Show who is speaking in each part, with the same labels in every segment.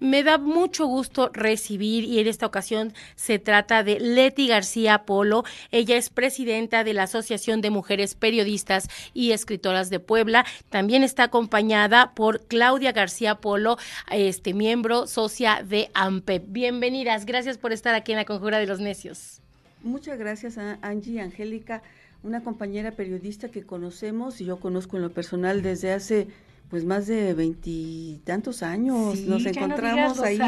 Speaker 1: Me da mucho gusto recibir y en esta ocasión se trata de Leti García Polo. Ella es presidenta de la Asociación de Mujeres Periodistas y Escritoras de Puebla. También está acompañada por Claudia García Polo, este miembro socia de AMPEP. Bienvenidas, gracias por estar aquí en la Conjura de los Necios.
Speaker 2: Muchas gracias a Angie Angélica, una compañera periodista que conocemos y yo conozco en lo personal desde hace pues más de veintitantos años. Nos encontramos ahí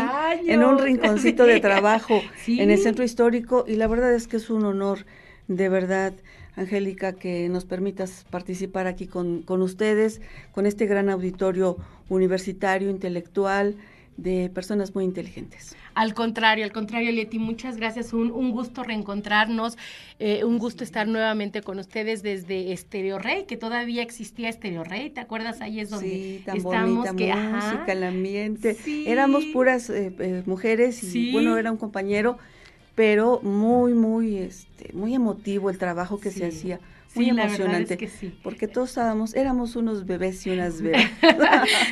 Speaker 2: en un rinconcito de trabajo en el centro histórico y la verdad es que es un honor, de verdad, Angélica, que nos permitas participar aquí con, con ustedes, con este gran auditorio universitario, intelectual, de personas muy inteligentes.
Speaker 1: Al contrario, al contrario, Leti, muchas gracias. Un, un gusto reencontrarnos, eh, un gusto estar nuevamente con ustedes desde Estereo Rey, que todavía existía Estereo Rey, ¿te acuerdas? Ahí es donde
Speaker 2: sí, tan estamos. Bonita música, el ambiente. Éramos puras eh, eh, mujeres y bueno, era un compañero, pero muy, muy, este, muy emotivo el trabajo que se hacía muy emocionante. que sí. Porque todos estábamos, éramos unos bebés y unas bebés.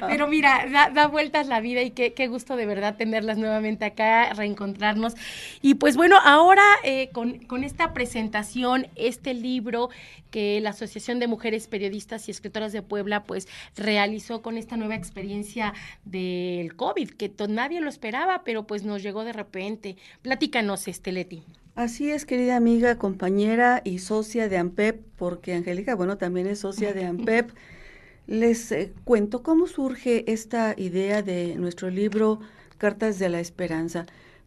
Speaker 1: Pero mira, da, vueltas la vida y qué, qué, gusto de verdad tenerlas nuevamente acá, reencontrarnos. Y pues bueno, ahora eh, con, con, esta presentación, este libro que la Asociación de Mujeres Periodistas y Escritoras de Puebla pues realizó con esta nueva experiencia del COVID, que nadie lo esperaba, pero pues nos llegó de repente. Platícanos, Esteleti.
Speaker 2: Así es, querida amiga, compañera y socia de AMPEP, porque Angélica, bueno, también es socia de AMPEP. Les eh, cuento cómo surge esta idea de nuestro libro Cartas de la Esperanza.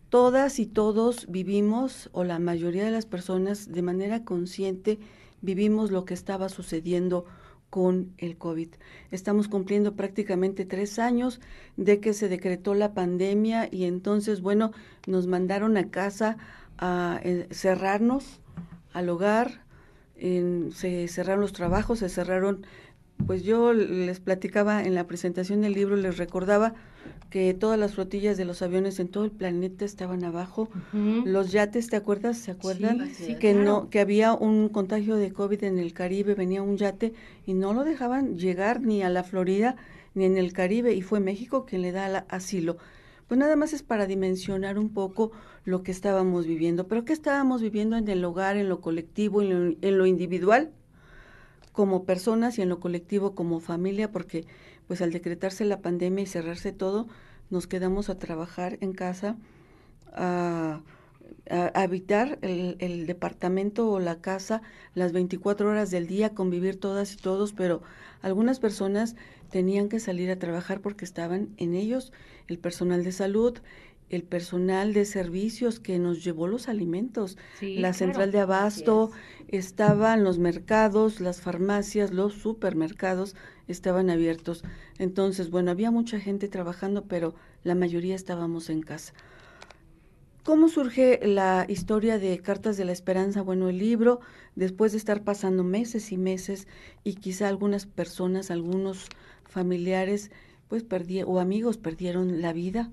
Speaker 2: Todas y todos vivimos, o la mayoría de las personas de manera consciente, vivimos lo que estaba sucediendo con el COVID. Estamos cumpliendo prácticamente tres años de que se decretó la pandemia y entonces, bueno, nos mandaron a casa a eh, cerrarnos al hogar, se cerraron los trabajos, se cerraron, pues yo les platicaba en la presentación del libro, les recordaba que todas las flotillas de los aviones en todo el planeta estaban abajo, los yates, ¿te acuerdas? ¿Se acuerdan? que no, que había un contagio de COVID en el Caribe, venía un yate y no lo dejaban llegar ni a la Florida ni en el Caribe y fue México quien le da asilo pues nada más es para dimensionar un poco lo que estábamos viviendo. Pero ¿qué estábamos viviendo en el hogar, en lo colectivo, en lo, individual, como personas y en lo colectivo como familia? Porque pues al decretarse la pandemia y cerrarse todo, nos quedamos a trabajar en casa, a, habitar el, el, departamento o la casa las 24 horas del día, convivir todas y todos, pero algunas personas tenían que salir a trabajar porque estaban en ellos el personal de salud, el personal de servicios que nos llevó los alimentos, la central de abasto, estaban los mercados, las farmacias, los supermercados estaban abiertos. Entonces, bueno, había mucha gente trabajando, pero la mayoría estábamos en casa. ¿Cómo surge la historia de Cartas de la Esperanza? Bueno, el libro, después de estar pasando meses y meses y quizá algunas personas, algunos familiares, pues perdí, o amigos perdieron la vida.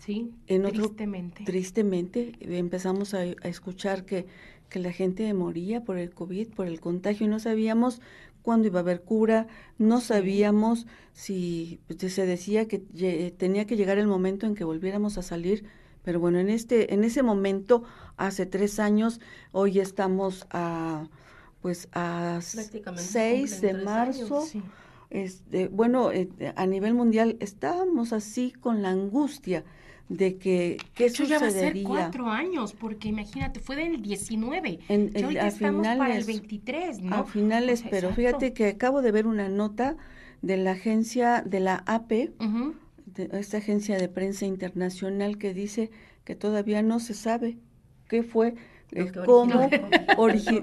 Speaker 1: Sí, en otro, tristemente.
Speaker 2: Tristemente empezamos a, escuchar que, que la gente moría por el COVID, por el contagio, y no sabíamos cuándo iba a haber cura, no sabíamos si pues, se decía que tenía que llegar el momento en que volviéramos a salir, pero bueno, en este, en ese momento, hace tres años, hoy estamos a pues a 6 de marzo. Este, bueno, eh, a nivel mundial estábamos así con la angustia de que qué
Speaker 1: Eso ya va a ser cuatro años, porque imagínate, fue del 19. En, ya estamos para el 23, ¿no?
Speaker 2: A finales, pero fíjate que acabo de ver una nota de la agencia de la AP, de esta agencia de prensa internacional que dice que todavía no se sabe qué fue cómo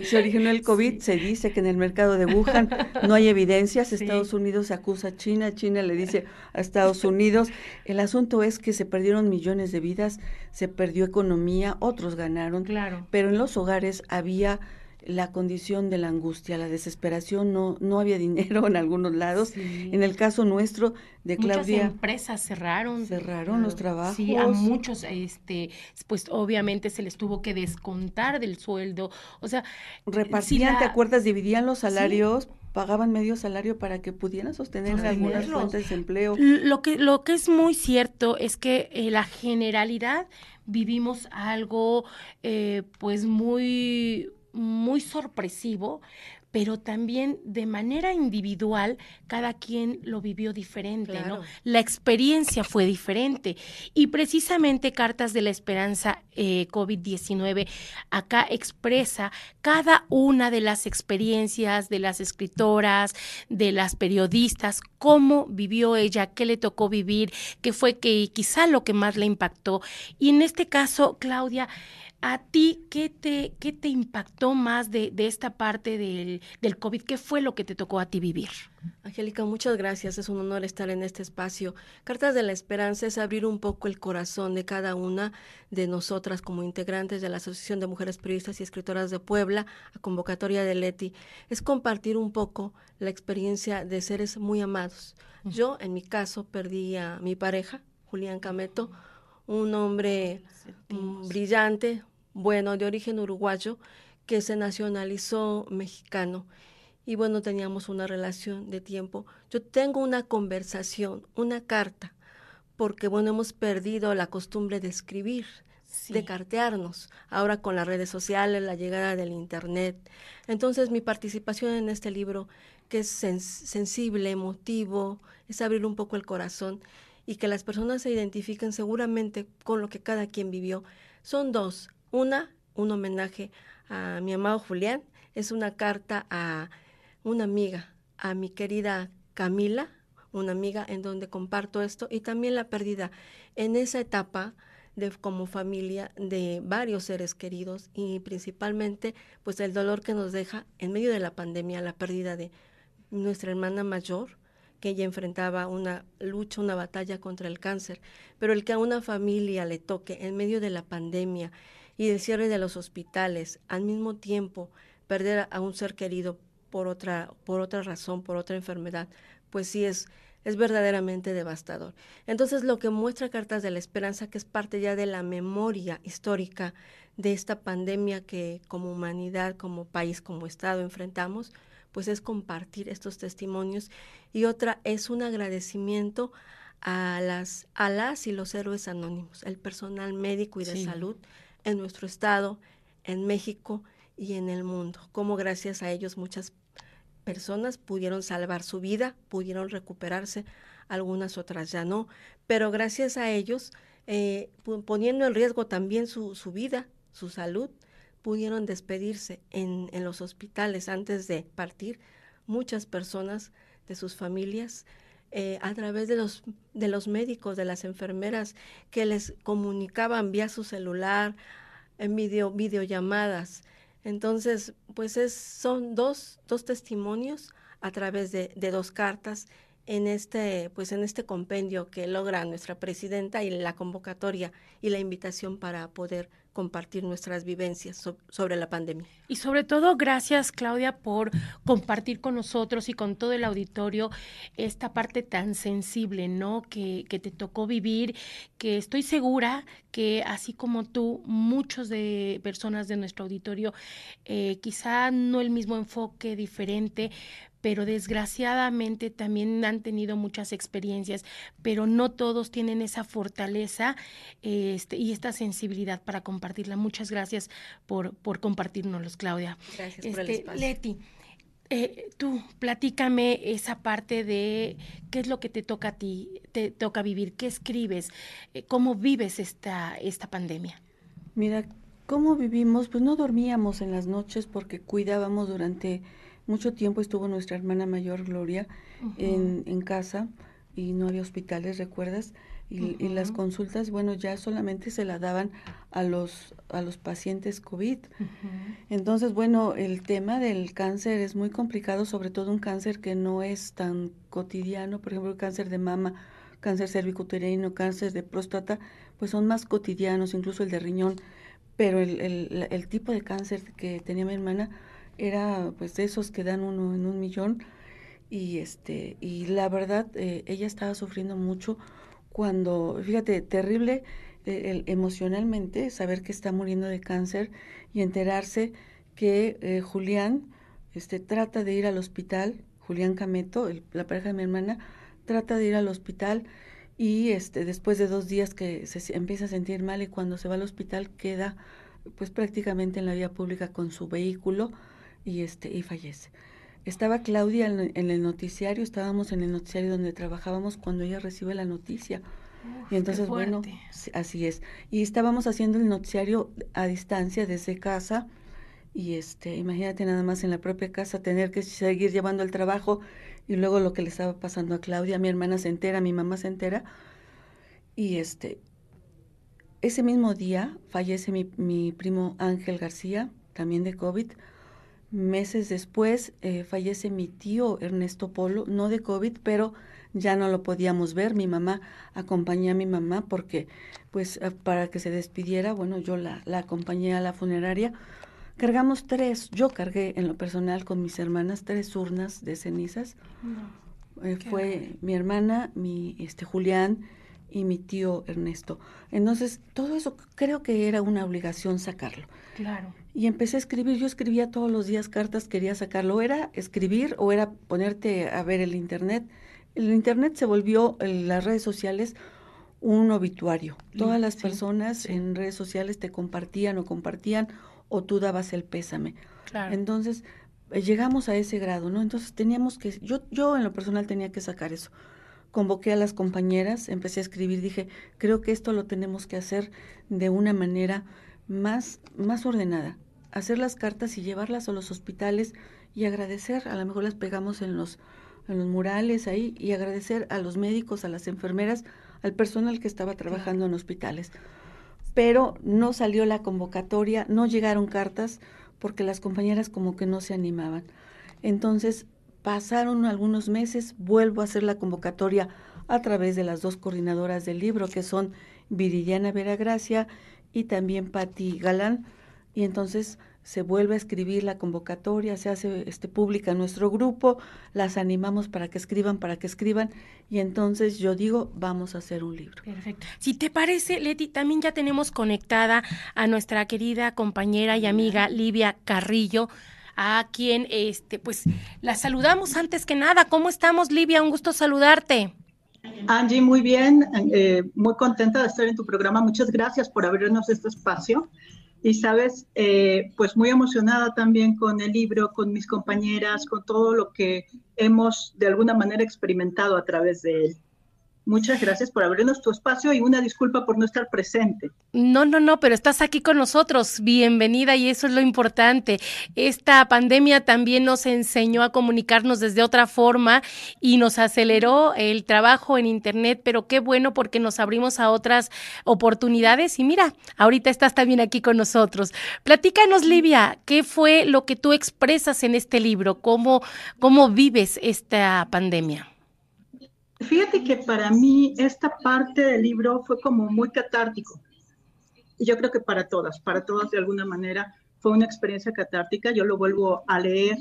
Speaker 2: se originó el COVID. Se dice que en el mercado de Wuhan no hay evidencias. Estados Unidos acusa a China, China le dice a Estados Unidos. El asunto es que se perdieron millones de vidas, se perdió economía, otros ganaron.
Speaker 1: Claro.
Speaker 2: Pero en los hogares había la condición de la angustia, la desesperación, no, no había dinero en algunos lados. En el caso nuestro de Claudia.
Speaker 1: Muchas empresas cerraron.
Speaker 2: Cerraron los trabajos.
Speaker 1: Sí, a muchos, este, pues obviamente se les tuvo que descontar del sueldo. O sea,
Speaker 2: repartían, ¿te acuerdas? Dividían los salarios pagaban medio salario para que pudieran sostener algunas fuentes de empleo.
Speaker 1: Lo que, lo que es muy cierto es que eh, la generalidad vivimos algo eh, pues muy muy sorpresivo, pero también de manera individual cada quien lo vivió diferente, ¿no? La experiencia fue diferente y precisamente Cartas de la Esperanza eh, COVID-19 acá expresa cada una de las experiencias de las escritoras, de las periodistas, cómo vivió ella, qué le tocó vivir, qué fue que quizá lo que más le impactó. Y en este caso, Claudia, ¿A ti qué te, qué te impactó más de, de esta parte del, del, COVID? ¿Qué fue lo que te tocó a ti vivir?
Speaker 3: Angélica, muchas gracias. Es un honor estar en este espacio. Cartas de la Esperanza es abrir un poco el corazón de cada una de nosotras como integrantes de la Asociación de Mujeres Periodistas y Escritoras de Puebla, a convocatoria de Leti. Es compartir un poco la experiencia de seres muy amados. Yo, en mi caso, perdí a mi pareja, Julián Cameto, un hombre brillante, bueno, de origen uruguayo, que se nacionalizó mexicano. Y bueno, teníamos una relación de tiempo. Yo tengo una conversación, una carta, porque bueno, hemos perdido la costumbre de escribir, de cartearnos, ahora con las redes sociales, la llegada del Internet. Entonces mi participación en este libro, que es sensible, emotivo, es abrir un poco el corazón y que las personas se identifiquen seguramente con lo que cada quien vivió. Son dos, una, un homenaje a mi amado Julián, es una carta a una amiga, a mi querida Camila, una amiga en donde comparto esto y también la pérdida en esa etapa de como familia de varios seres queridos y principalmente pues el dolor que nos deja en medio de la pandemia la pérdida de nuestra hermana mayor que ella enfrentaba una lucha, una batalla contra el cáncer, pero el que a una familia le toque en medio de la pandemia y el cierre de los hospitales, al mismo tiempo perder a un ser querido por otra, por otra razón, por otra enfermedad, pues sí es, es verdaderamente devastador. Entonces lo que muestra Cartas de la Esperanza, que es parte ya de la memoria histórica de esta pandemia que como humanidad, como país, como Estado enfrentamos, pues es compartir estos testimonios. Y otra es un agradecimiento a las, a las y los héroes anónimos, el personal médico y de salud en nuestro estado, en México y en el mundo. Como gracias a ellos muchas personas pudieron salvar su vida, pudieron recuperarse, algunas otras ya no, pero gracias a ellos, eh, poniendo en riesgo también su, su, vida, su salud, pudieron despedirse en, en los hospitales antes de partir muchas personas de sus familias eh, a través de los, de los médicos, de las enfermeras, que les comunicaban vía su celular, en video, videollamadas. Entonces, pues es, son dos, dos testimonios a través de, de, dos cartas en este, pues en este compendio que logra nuestra presidenta y la convocatoria y la invitación para poder compartir nuestras vivencias sobre la pandemia.
Speaker 1: Y sobre todo, gracias Claudia por compartir con nosotros y con todo el auditorio esta parte tan sensible, ¿no? Que, que te tocó vivir, que estoy segura que así como tú, muchos de personas de nuestro auditorio, eh, quizá no el mismo enfoque, diferente, pero desgraciadamente también han tenido muchas experiencias, pero no todos tienen esa fortaleza este, y esta sensibilidad para compartirla. Muchas gracias por, por compartirnoslos, Claudia.
Speaker 3: Gracias por el este, espacio.
Speaker 1: Leti, eh, tú, platícame esa parte de qué es lo que te toca a ti, te toca vivir, qué escribes, eh, cómo vives esta, esta pandemia.
Speaker 2: Mira, ¿cómo vivimos? Pues no dormíamos en las noches porque cuidábamos durante mucho tiempo estuvo nuestra hermana mayor Gloria en, en, casa y no había hospitales, ¿recuerdas? Y, y, las consultas, bueno, ya solamente se la daban a los, a los pacientes COVID. Entonces, bueno, el tema del cáncer es muy complicado, sobre todo un cáncer que no es tan cotidiano, por ejemplo, el cáncer de mama, cáncer cervicuterino, cáncer de próstata, pues son más cotidianos, incluso el de riñón. Pero el, el, el tipo de cáncer que tenía mi hermana, era pues de esos que dan uno en un millón y este y la verdad eh, ella estaba sufriendo mucho cuando fíjate terrible eh, emocionalmente saber que está muriendo de cáncer y enterarse que eh, Julián este, trata de ir al hospital, Julián Cameto, la pareja de mi hermana, trata de ir al hospital y este, después de dos días que se empieza a sentir mal y cuando se va al hospital queda pues prácticamente en la vía pública con su vehículo y, este, y fallece. Estaba Claudia en, el noticiario, estábamos en el noticiario donde trabajábamos cuando ella recibe la noticia. y entonces, bueno, así es. Y estábamos haciendo el noticiario a distancia desde casa. Y este, imagínate nada más en la propia casa tener que seguir llevando el trabajo y luego lo que le estaba pasando a Claudia, mi hermana se entera, mi mamá se entera. Y este, ese mismo día fallece mi, mi primo Ángel García, también de COVID Meses después eh, fallece mi tío Ernesto Polo, no de COVID, pero ya no lo podíamos ver. Mi mamá acompañé a mi mamá porque, pues, eh, para que se despidiera, bueno, yo la, la acompañé a la funeraria. Cargamos tres, yo cargué en lo personal con mis hermanas tres urnas de cenizas. Eh, fue mi hermana, mi este Julián y mi tío Ernesto. Entonces, todo eso creo que era una obligación sacarlo.
Speaker 1: Claro.
Speaker 2: Y empecé a escribir, yo escribía todos los días cartas, quería sacarlo, era escribir o era ponerte a ver el internet. El internet se volvió, las redes sociales, un obituario. Todas las personas en redes sociales te compartían o compartían o tú dabas el pésame. Claro. Entonces, eh, llegamos a ese grado, ¿no? Entonces teníamos que, yo, yo en lo personal tenía que sacar eso. Convoqué a las compañeras, empecé a escribir, dije, creo que esto lo tenemos que hacer de una manera más, más ordenada. Hacer las cartas y llevarlas a los hospitales y agradecer, a lo mejor las pegamos en los, en los murales ahí y agradecer a los médicos, a las enfermeras, al personal que estaba trabajando en hospitales. Pero no salió la convocatoria, no llegaron cartas porque las compañeras como que no se animaban. Entonces pasaron algunos meses, vuelvo a hacer la convocatoria a través de las dos coordinadoras del libro, que son Viridiana Veragracia y también Patti Galán. Y entonces se vuelve a escribir la convocatoria, se hace este, pública nuestro grupo, las animamos para que escriban, para que escriban, y entonces yo digo, vamos a hacer un libro.
Speaker 1: Perfecto. Si te parece, Leti, también ya tenemos conectada a nuestra querida compañera y amiga Livia Carrillo, a quien este, pues la saludamos antes que nada. ¿Cómo estamos, Livia? Un gusto saludarte.
Speaker 4: Angie, muy bien, eh, muy contenta de estar en tu programa. Muchas gracias por abrirnos este espacio. Y sabes, eh, pues muy emocionada también con el libro, con mis compañeras, con todo lo que hemos de alguna manera experimentado a través de él. Muchas gracias por abrirnos tu espacio y una disculpa por no estar presente.
Speaker 1: No, no, no, pero estás aquí con nosotros. Bienvenida y eso es lo importante. Esta pandemia también nos enseñó a comunicarnos desde otra forma y nos aceleró el trabajo en Internet, pero qué bueno porque nos abrimos a otras oportunidades y mira, ahorita estás también aquí con nosotros. Platícanos, Livia, ¿qué fue lo que tú expresas en este libro? ¿Cómo, cómo vives esta pandemia?
Speaker 4: Fíjate que para mí esta parte del libro fue como muy catártico. Y yo creo que para todas, para todas de alguna manera fue una experiencia catártica. Yo lo vuelvo a leer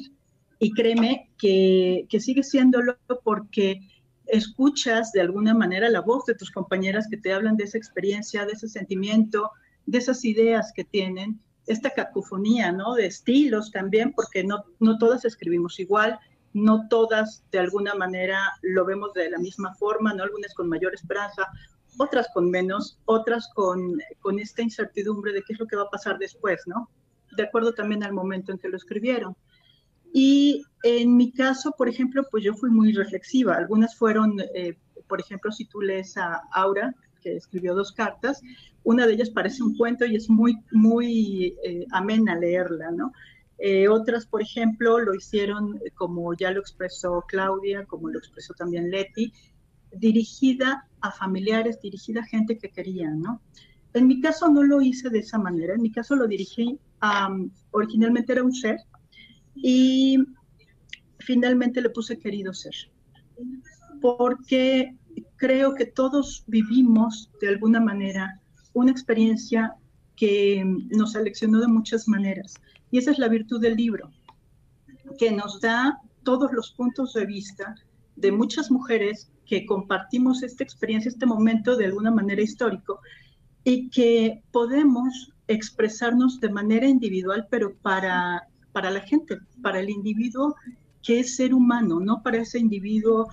Speaker 4: y créeme que, que sigue siéndolo porque escuchas de alguna manera la voz de tus compañeras que te hablan de esa experiencia, de ese sentimiento, de esas ideas que tienen, esta cacofonía, ¿no? De estilos también, porque no, no todas escribimos igual, no todas de alguna manera lo vemos de la misma forma, ¿no? Algunas con mayor esperanza, otras con menos, otras con, con esta incertidumbre de qué es lo que va a pasar después, ¿no? De acuerdo también al momento en que lo escribieron. Y en mi caso, por ejemplo, pues yo fui muy reflexiva. Algunas fueron, eh, por ejemplo, si tú lees a Aura, que escribió dos cartas, una de ellas parece un cuento y es muy, muy eh, amena leerla, ¿no? Eh, otras, por ejemplo, lo hicieron, eh, como ya lo expresó Claudia, como lo expresó también Leti, dirigida a familiares, dirigida a gente que querían, ¿no? En mi caso no lo hice de esa manera, en mi caso lo dirigí, a, originalmente era un ser, y finalmente le puse querido ser, porque creo que todos vivimos de alguna manera una experiencia que nos seleccionó de muchas maneras. Y esa es la virtud del libro, que nos da todos los puntos de vista de muchas mujeres que compartimos esta experiencia, este momento de alguna manera histórico, y que podemos expresarnos de manera individual, pero para para la gente, para el individuo que es ser humano, no para ese individuo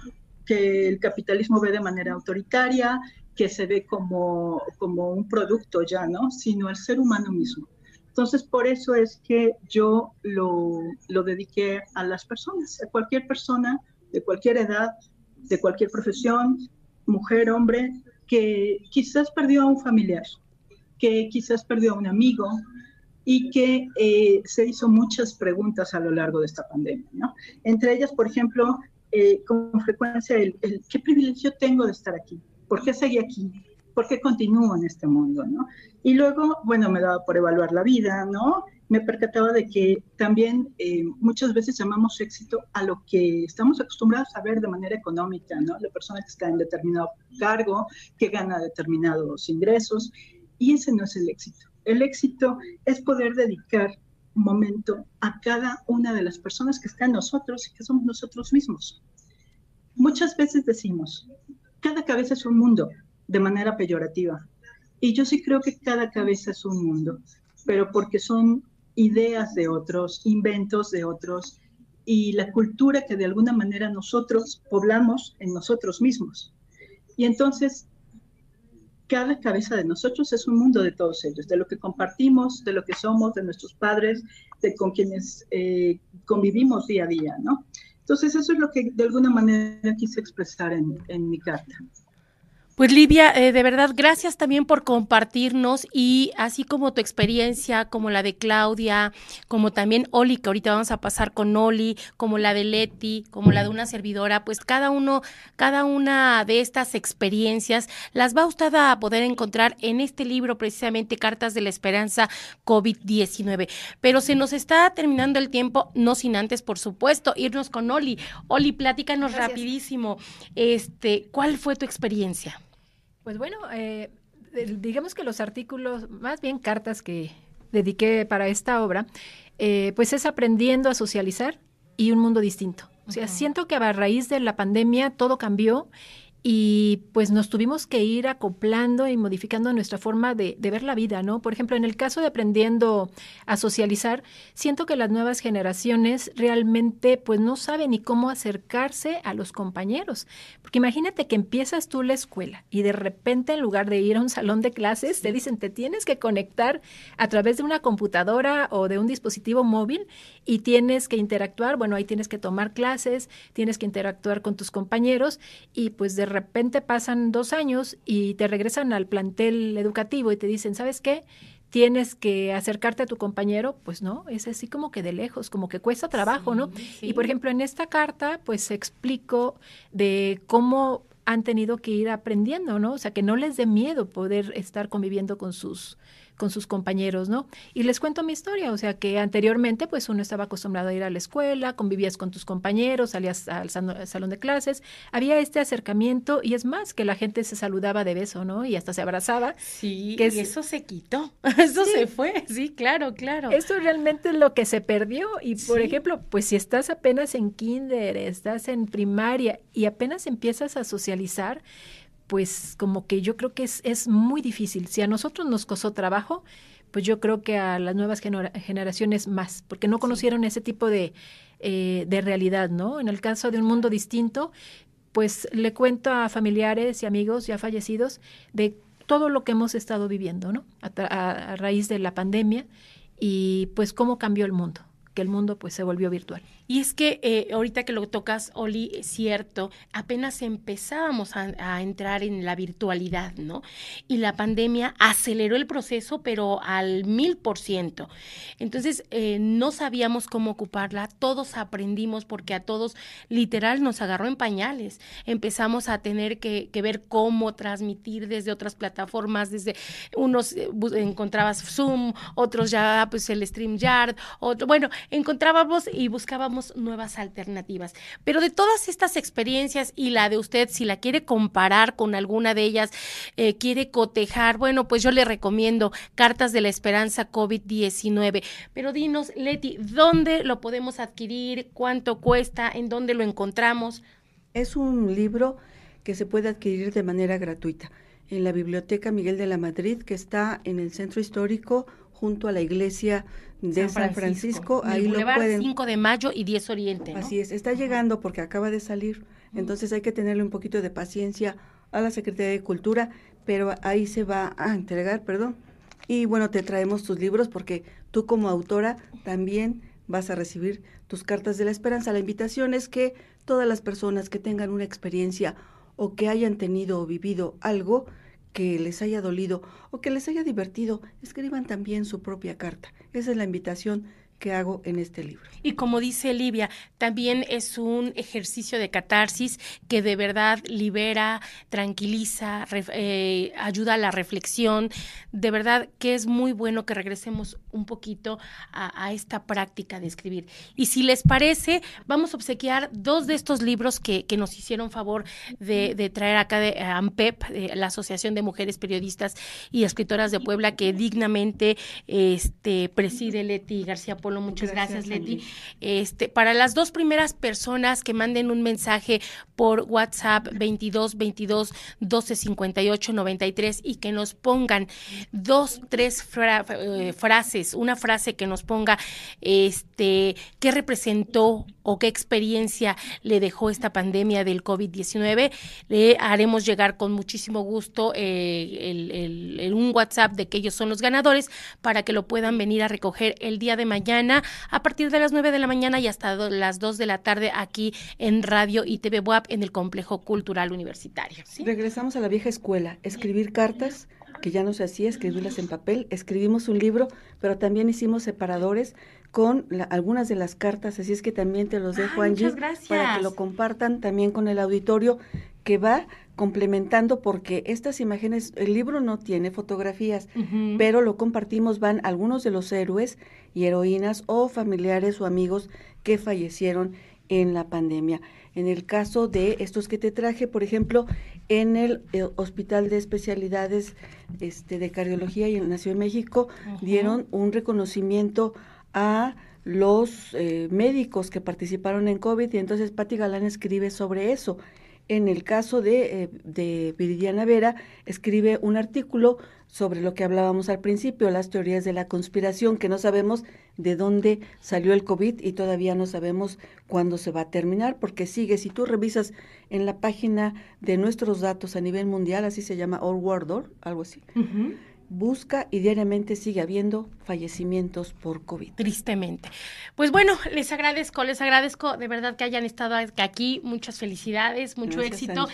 Speaker 4: que el capitalismo ve de manera autoritaria, que se ve como, como un producto ya, ¿no? Sino el ser humano mismo. Entonces, por eso es que yo lo, lo dediqué a las personas, a cualquier persona de cualquier edad, de cualquier profesión, mujer, hombre, que quizás perdió a un familiar, que quizás perdió a un amigo y que eh, se hizo muchas preguntas a lo largo de esta pandemia. Entre ellas, por ejemplo, eh, con frecuencia, el, ¿qué privilegio tengo de estar aquí? ¿Por qué seguí aquí? ¿Por qué continúo en este mundo? ¿no? Y luego, bueno, me daba por evaluar la vida, ¿no? Me percataba de que también eh, muchas veces llamamos éxito a lo que estamos acostumbrados a ver de manera económica, ¿no? La persona que está en determinado cargo, que gana determinados ingresos, y ese no es el éxito. El éxito es poder dedicar un momento a cada una de las personas que están nosotros y que somos nosotros mismos. Muchas veces decimos, cada cabeza es un mundo, de manera peyorativa. Y yo sí creo que cada cabeza es un mundo, pero porque son ideas de otros, inventos de otros y la cultura que de alguna manera nosotros poblamos en nosotros mismos. Y entonces, cada cabeza de nosotros es un mundo de todos ellos, de lo que compartimos, de lo que somos, de nuestros padres, de con quienes eh, convivimos día a día, ¿no? Entonces, eso es lo que de alguna manera quise expresar en, mi carta.
Speaker 1: Pues Livia, eh, de verdad, gracias también por compartirnos y así como tu experiencia, como la de Claudia, como también Oli, que ahorita vamos a pasar con Oli, como la de Leti, como la de una servidora, pues cada uno, cada una de estas experiencias las va usted a poder encontrar en este libro, precisamente Cartas de la Esperanza COVID-19. Pero se nos está terminando el tiempo, no sin antes, por supuesto, irnos con Oli. Oli, platícanos rapidísimo, este, ¿cuál fue tu experiencia?
Speaker 5: Pues bueno, eh, digamos que los artículos, más bien cartas que dediqué para esta obra, eh, pues es aprendiendo a socializar y un mundo distinto. O sea, siento que a raíz de la pandemia todo cambió y pues nos tuvimos que ir acoplando y modificando nuestra forma de, ver la vida, ¿no? Por ejemplo, en el caso de aprendiendo a socializar, siento que las nuevas generaciones realmente pues no saben ni cómo acercarse a los compañeros, porque imagínate que empiezas tú la escuela y de repente en lugar de ir a un salón de clases, te dicen te tienes que conectar a través de una computadora o de un dispositivo móvil y tienes que interactuar, bueno, ahí tienes que tomar clases, tienes que interactuar con tus compañeros y pues de repente pasan dos años y te regresan al plantel educativo y te dicen, ¿sabes qué? Tienes que acercarte a tu compañero, pues no, es así como que de lejos, como que cuesta trabajo, ¿no? Y por ejemplo, en esta carta, pues explico de cómo han tenido que ir aprendiendo, ¿no? O sea, que no les dé miedo poder estar conviviendo con sus con sus compañeros, ¿no? Y les cuento mi historia, o sea que anteriormente pues uno estaba acostumbrado a ir a la escuela, convivías con tus compañeros, salías al salón de clases, había este acercamiento y es más que la gente se saludaba de beso, ¿no? Y hasta se abrazaba.
Speaker 1: Sí, que y eso se quitó, eso se fue, sí, claro, claro.
Speaker 5: Esto realmente es lo que se perdió y por ejemplo, pues si estás apenas en kinder, estás en primaria y apenas empiezas a socializar, pues como que yo creo que es, es muy difícil. Si a nosotros nos costó trabajo, pues yo creo que a las nuevas generaciones más, porque no conocieron ese tipo de, eh, de realidad, ¿no? En el caso de un mundo distinto, pues le cuento a familiares y amigos ya fallecidos de todo lo que hemos estado viviendo, ¿no? a raíz de la pandemia y pues cómo cambió el mundo, que el mundo pues se volvió virtual.
Speaker 1: Y es que eh, ahorita que lo tocas, Oli, es cierto, apenas empezábamos a, entrar en la virtualidad, ¿no? Y la pandemia aceleró el proceso, pero al mil por ciento. Entonces, eh, no sabíamos cómo ocuparla, todos aprendimos porque a todos literal nos agarró en pañales. Empezamos a tener que, ver cómo transmitir desde otras plataformas, desde unos eh, encontrabas Zoom, otros ya pues el StreamYard, otro, bueno, encontrábamos y buscábamos nuevas alternativas. Pero de todas estas experiencias y la de usted, si la quiere comparar con alguna de ellas, eh, quiere cotejar, bueno, pues yo le recomiendo Cartas de la Esperanza COVID-19. Pero dinos, Leti, ¿dónde lo podemos adquirir? ¿Cuánto cuesta? ¿En dónde lo encontramos?
Speaker 2: Es un libro que se puede adquirir de manera gratuita en la Biblioteca Miguel de la Madrid, que está en el centro histórico junto a la iglesia de San Francisco.
Speaker 1: Ahí lo pueden. 5 de mayo y 10 Oriente.
Speaker 2: Así es, está llegando porque acaba de salir. Entonces hay que tenerle un poquito de paciencia a la Secretaría de Cultura, pero ahí se va a entregar, perdón. Y bueno, te traemos tus libros porque tú como autora también vas a recibir tus cartas de la esperanza. La invitación es que todas las personas que tengan una experiencia o que hayan tenido o vivido algo que les haya dolido o que les haya divertido, escriban también su propia carta. Esa es la invitación que hago en este libro.
Speaker 1: Y como dice Livia, también es un ejercicio de catarsis que de verdad libera, tranquiliza, eh, ayuda a la reflexión. De verdad que es muy bueno que regresemos un poquito a, esta práctica de escribir. Y si les parece, vamos a obsequiar dos de estos libros que, nos hicieron favor de, traer acá de AMPEP, la Asociación de Mujeres Periodistas y Escritoras de Puebla, que dignamente este, preside Leti García muchas gracias, Leti. Este, para las dos primeras personas que manden un mensaje por WhatsApp 22 22 12 58 93 y que nos pongan dos, tres eh, frases, una frase que nos ponga este qué representó o qué experiencia le dejó esta pandemia del COVID-19, le haremos llegar con muchísimo gusto eh, un WhatsApp de que ellos son los ganadores para que lo puedan venir a recoger el día de mañana a partir de las 9 de la mañana y hasta las 2 de la tarde aquí en Radio y TV WAP en el Complejo Cultural Universitario.
Speaker 2: Regresamos a la vieja escuela, escribir cartas que ya no se hacía, escribirlas en papel, escribimos un libro, pero también hicimos separadores con algunas de las cartas, así es que también te los dejo, Angie, para que lo compartan también con el auditorio que va complementando porque estas imágenes, el libro no tiene fotografías, pero lo compartimos, van algunos de los héroes y heroínas o familiares o amigos que fallecieron en la pandemia. En el caso de estos que te traje, por ejemplo, en el, eh, Hospital de Especialidades este, de Cardiología y en la Ciudad de México, dieron un reconocimiento a los eh, médicos que participaron en COVID y entonces Patti Galán escribe sobre eso. En el caso de, eh, de Viridiana Vera, escribe un artículo sobre lo que hablábamos al principio, las teorías de la conspiración, que no sabemos de dónde salió el COVID y todavía no sabemos cuándo se va a terminar, porque sigue, si tú revisas en la página de nuestros datos a nivel mundial, así se llama All World, algo así, busca y diariamente sigue habiendo fallecimientos por COVID.
Speaker 1: Tristemente. Pues bueno, les agradezco, les agradezco de verdad que hayan estado aquí. Muchas felicidades, mucho éxito.